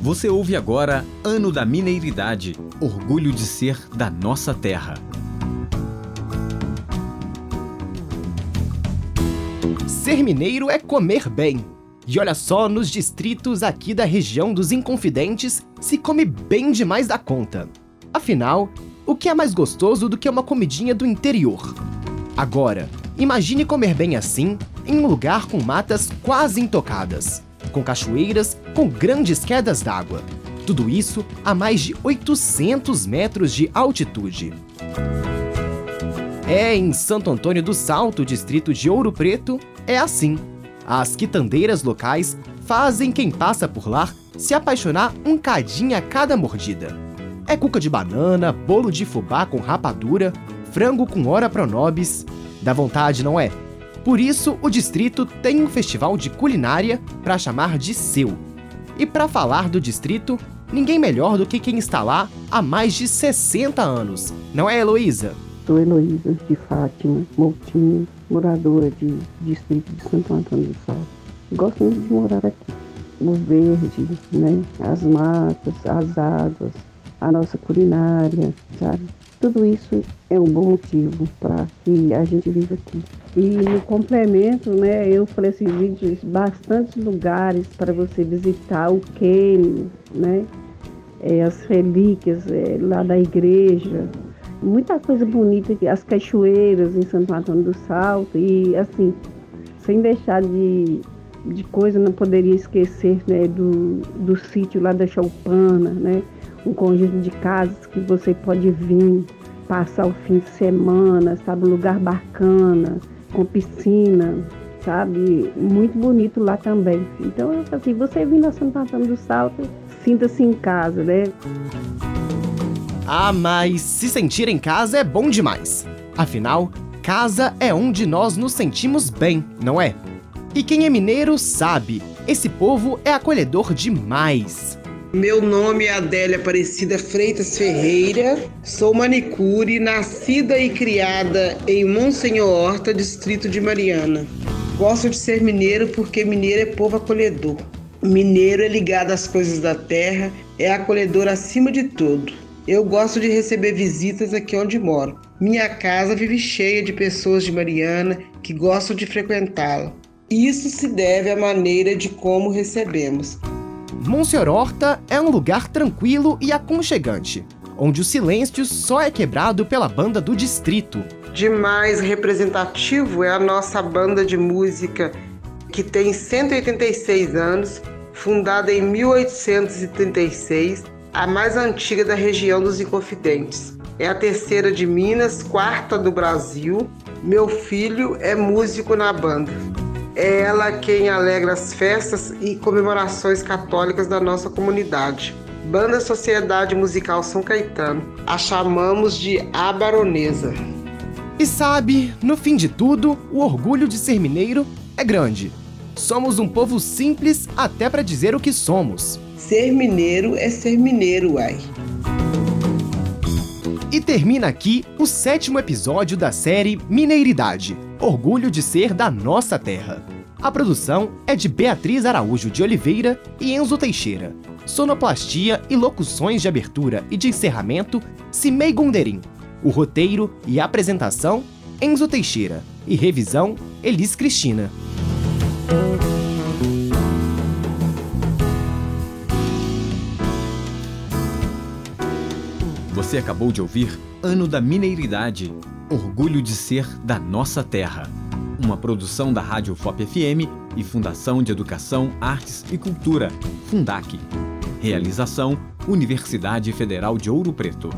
Você ouve agora Ano da Mineiridade Orgulho de ser da nossa terra. Ser mineiro é comer bem. E olha só, nos distritos aqui da região dos Inconfidentes se come bem demais da conta. Afinal, o que é mais gostoso do que uma comidinha do interior? Agora, imagine comer bem assim em um lugar com matas quase intocadas, com cachoeiras com grandes quedas d'água. Tudo isso a mais de 800 metros de altitude. É em Santo Antônio do Salto, distrito de Ouro Preto, é assim. As quitandeiras locais fazem quem passa por lá se apaixonar um cadinho a cada mordida. É cuca de banana, bolo de fubá com rapadura, frango com ora pronobis. Dá vontade, não é? Por isso, o distrito tem um festival de culinária para chamar de seu. E para falar do distrito, ninguém melhor do que quem está lá há mais de 60 anos. Não é, Heloísa? Sou Heloísa de Fátima Moutinho, moradora de distrito de Santo Antônio do Salto. Gosto muito de morar aqui. O verde, né? as matas, as águas, a nossa culinária, sabe? Tudo isso é um bom motivo para que a gente viva aqui. E no complemento, né, eu falei assim, vídeos, bastante lugares para você visitar, o Quênia, né, é, as relíquias é, lá da igreja, muita coisa bonita, as cachoeiras em Santo Antônio do Salto e assim, sem deixar de, de coisa, não poderia esquecer né, do, do sítio lá da Choupana, né, um conjunto de casas que você pode vir passar o fim de semana, sabe, um lugar bacana, com piscina, sabe, muito bonito lá também. Então, assim, você vindo a Santo Antônio do Salto, sinta-se em casa, né? Ah, mas se sentir em casa é bom demais. Afinal, casa é onde nós nos sentimos bem, não é? E quem é mineiro sabe, esse povo é acolhedor demais. Meu nome é Adélia Aparecida Freitas Ferreira, sou manicure, nascida e criada em Monsenhor Horta, distrito de Mariana. Gosto de ser mineiro porque mineiro é povo acolhedor. Mineiro é ligado às coisas da terra, é acolhedor acima de tudo. Eu gosto de receber visitas aqui onde moro. Minha casa vive cheia de pessoas de Mariana que gostam de frequentá-la. Isso se deve à maneira de como recebemos. Monsenhor Horta é um lugar tranquilo e aconchegante, onde o silêncio só é quebrado pela banda do distrito. De mais representativo é a nossa banda de música, que tem 186 anos, fundada em 1836 a mais antiga da região dos Inconfidentes. É a terceira de Minas, quarta do Brasil. Meu filho é músico na banda. É ela quem alegra as festas e comemorações católicas da nossa comunidade. Banda Sociedade Musical São Caetano. A chamamos de A Baronesa. E sabe, no fim de tudo, o orgulho de ser mineiro é grande. Somos um povo simples até para dizer o que somos. Ser mineiro é ser mineiro, uai. Termina aqui o sétimo episódio da série Mineiridade Orgulho de ser da nossa terra. A produção é de Beatriz Araújo de Oliveira e Enzo Teixeira. Sonoplastia e locuções de abertura e de encerramento, Cimei Gonderim. O roteiro e apresentação, Enzo Teixeira. E revisão, Elis Cristina. Você acabou de ouvir Ano da Mineiridade Orgulho de ser da nossa terra. Uma produção da Rádio FOP FM e Fundação de Educação, Artes e Cultura, Fundac. Realização: Universidade Federal de Ouro Preto.